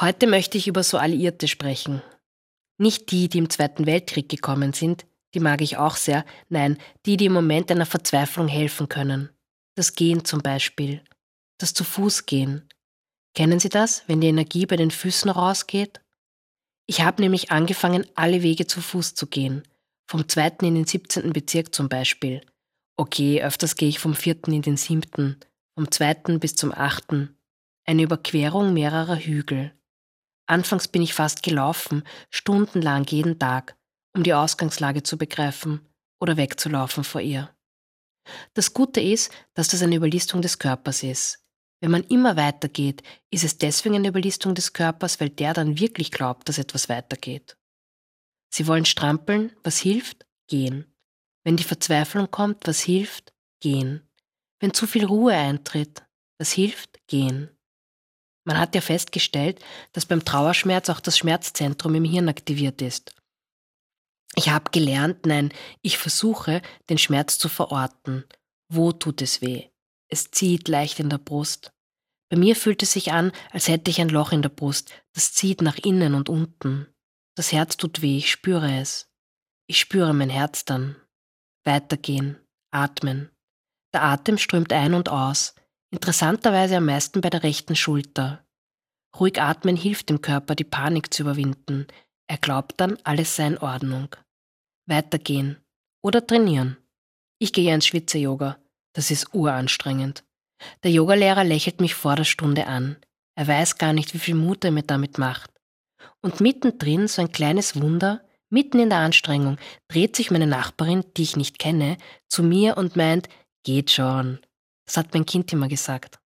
Heute möchte ich über so Alliierte sprechen. Nicht die, die im Zweiten Weltkrieg gekommen sind, die mag ich auch sehr, nein, die, die im Moment einer Verzweiflung helfen können. Das Gehen zum Beispiel, das zu Fuß gehen. Kennen Sie das, wenn die Energie bei den Füßen rausgeht? Ich habe nämlich angefangen, alle Wege zu Fuß zu gehen. Vom zweiten in den 17. Bezirk zum Beispiel. Okay, öfters gehe ich vom vierten in den siebten, vom zweiten bis zum achten. Eine Überquerung mehrerer Hügel. Anfangs bin ich fast gelaufen, stundenlang jeden Tag, um die Ausgangslage zu begreifen oder wegzulaufen vor ihr. Das Gute ist, dass das eine Überlistung des Körpers ist. Wenn man immer weitergeht, ist es deswegen eine Überlistung des Körpers, weil der dann wirklich glaubt, dass etwas weitergeht. Sie wollen strampeln, was hilft? Gehen. Wenn die Verzweiflung kommt, was hilft? Gehen. Wenn zu viel Ruhe eintritt, was hilft? Gehen. Man hat ja festgestellt, dass beim Trauerschmerz auch das Schmerzzentrum im Hirn aktiviert ist. Ich habe gelernt, nein, ich versuche, den Schmerz zu verorten. Wo tut es weh? Es zieht leicht in der Brust. Bei mir fühlt es sich an, als hätte ich ein Loch in der Brust, das zieht nach innen und unten. Das Herz tut weh, ich spüre es. Ich spüre mein Herz dann. Weitergehen, atmen. Der Atem strömt ein und aus, interessanterweise am meisten bei der rechten Schulter. Ruhig atmen hilft dem Körper, die Panik zu überwinden. Er glaubt dann, alles sei in Ordnung. Weitergehen oder trainieren. Ich gehe ins Schwitze-Yoga. Das ist uranstrengend. Der Yogalehrer lächelt mich vor der Stunde an. Er weiß gar nicht, wie viel Mut er mir damit macht. Und mittendrin so ein kleines Wunder, mitten in der Anstrengung, dreht sich meine Nachbarin, die ich nicht kenne, zu mir und meint, geht schon. Das hat mein Kind immer gesagt.